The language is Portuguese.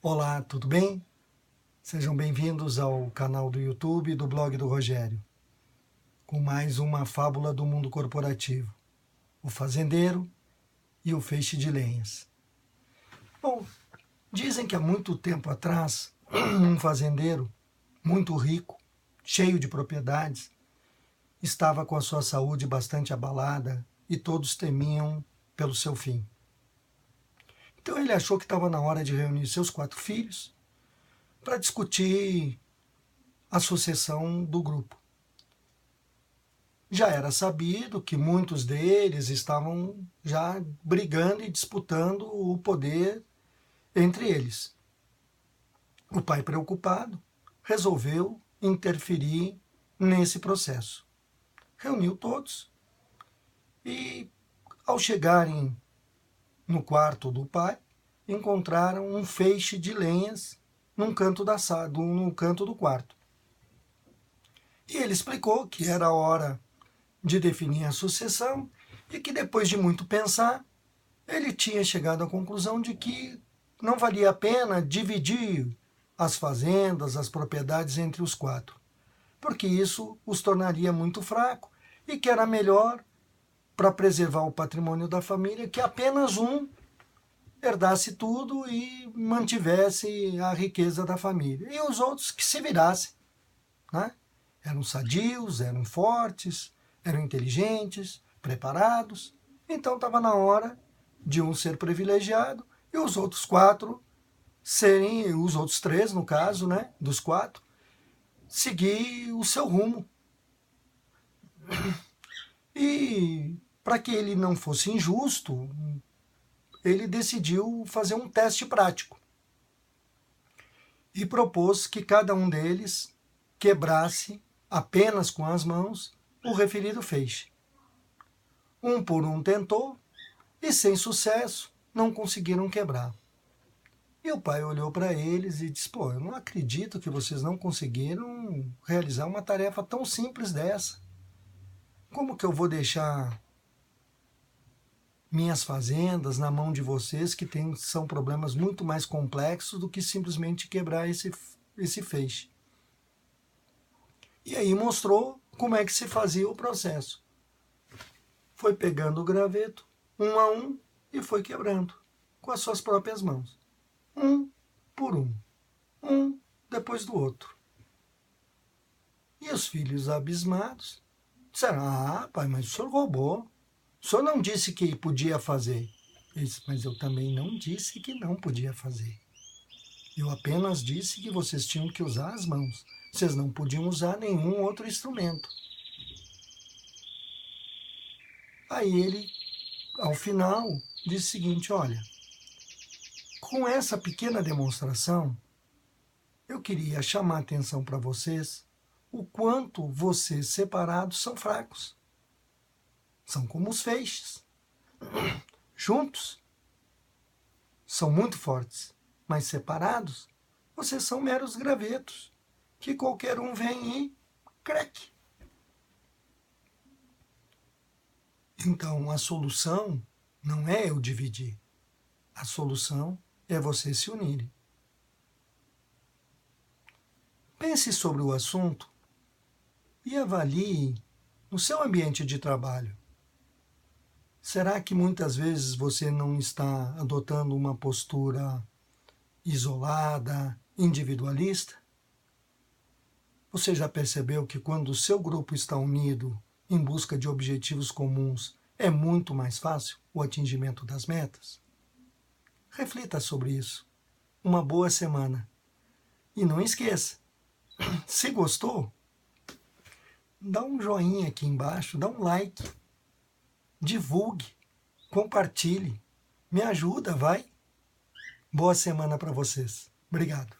Olá, tudo bem? Sejam bem-vindos ao canal do YouTube do blog do Rogério, com mais uma fábula do mundo corporativo: o fazendeiro e o feixe de lenhas. Bom, dizem que há muito tempo atrás, um fazendeiro muito rico, cheio de propriedades, estava com a sua saúde bastante abalada e todos temiam pelo seu fim. Então ele achou que estava na hora de reunir seus quatro filhos para discutir a sucessão do grupo. Já era sabido que muitos deles estavam já brigando e disputando o poder entre eles. O pai, preocupado, resolveu interferir nesse processo. Reuniu todos e, ao chegarem no quarto do pai, encontraram um feixe de lenhas num canto, da, num canto do quarto. E ele explicou que era a hora de definir a sucessão e que depois de muito pensar, ele tinha chegado à conclusão de que não valia a pena dividir as fazendas, as propriedades entre os quatro, porque isso os tornaria muito fraco e que era melhor para preservar o patrimônio da família, que apenas um herdasse tudo e mantivesse a riqueza da família. E os outros que se virassem. Né? Eram sadios, eram fortes, eram inteligentes, preparados. Então estava na hora de um ser privilegiado e os outros quatro serem, os outros três, no caso, né, dos quatro, seguir o seu rumo. E para que ele não fosse injusto, ele decidiu fazer um teste prático e propôs que cada um deles quebrasse apenas com as mãos o referido feixe. Um por um tentou e, sem sucesso, não conseguiram quebrar. E o pai olhou para eles e disse: Pô, eu não acredito que vocês não conseguiram realizar uma tarefa tão simples dessa. Como que eu vou deixar minhas fazendas na mão de vocês, que tem, são problemas muito mais complexos do que simplesmente quebrar esse, esse feixe. E aí mostrou como é que se fazia o processo. Foi pegando o graveto, um a um, e foi quebrando, com as suas próprias mãos. Um por um. Um depois do outro. E os filhos abismados disseram: Ah, pai, mas o senhor roubou. O senhor não disse que podia fazer. disse, mas eu também não disse que não podia fazer. Eu apenas disse que vocês tinham que usar as mãos. Vocês não podiam usar nenhum outro instrumento. Aí ele, ao final, disse o seguinte: olha, com essa pequena demonstração, eu queria chamar a atenção para vocês o quanto vocês separados são fracos. São como os feixes. Juntos são muito fortes, mas separados, vocês são meros gravetos, que qualquer um vem e creque. Então, a solução não é eu dividir. A solução é vocês se unirem. Pense sobre o assunto e avalie no seu ambiente de trabalho Será que muitas vezes você não está adotando uma postura isolada, individualista? Você já percebeu que quando o seu grupo está unido em busca de objetivos comuns, é muito mais fácil o atingimento das metas? Reflita sobre isso. Uma boa semana. E não esqueça, se gostou, dá um joinha aqui embaixo, dá um like divulgue, compartilhe, me ajuda, vai. Boa semana para vocês. Obrigado.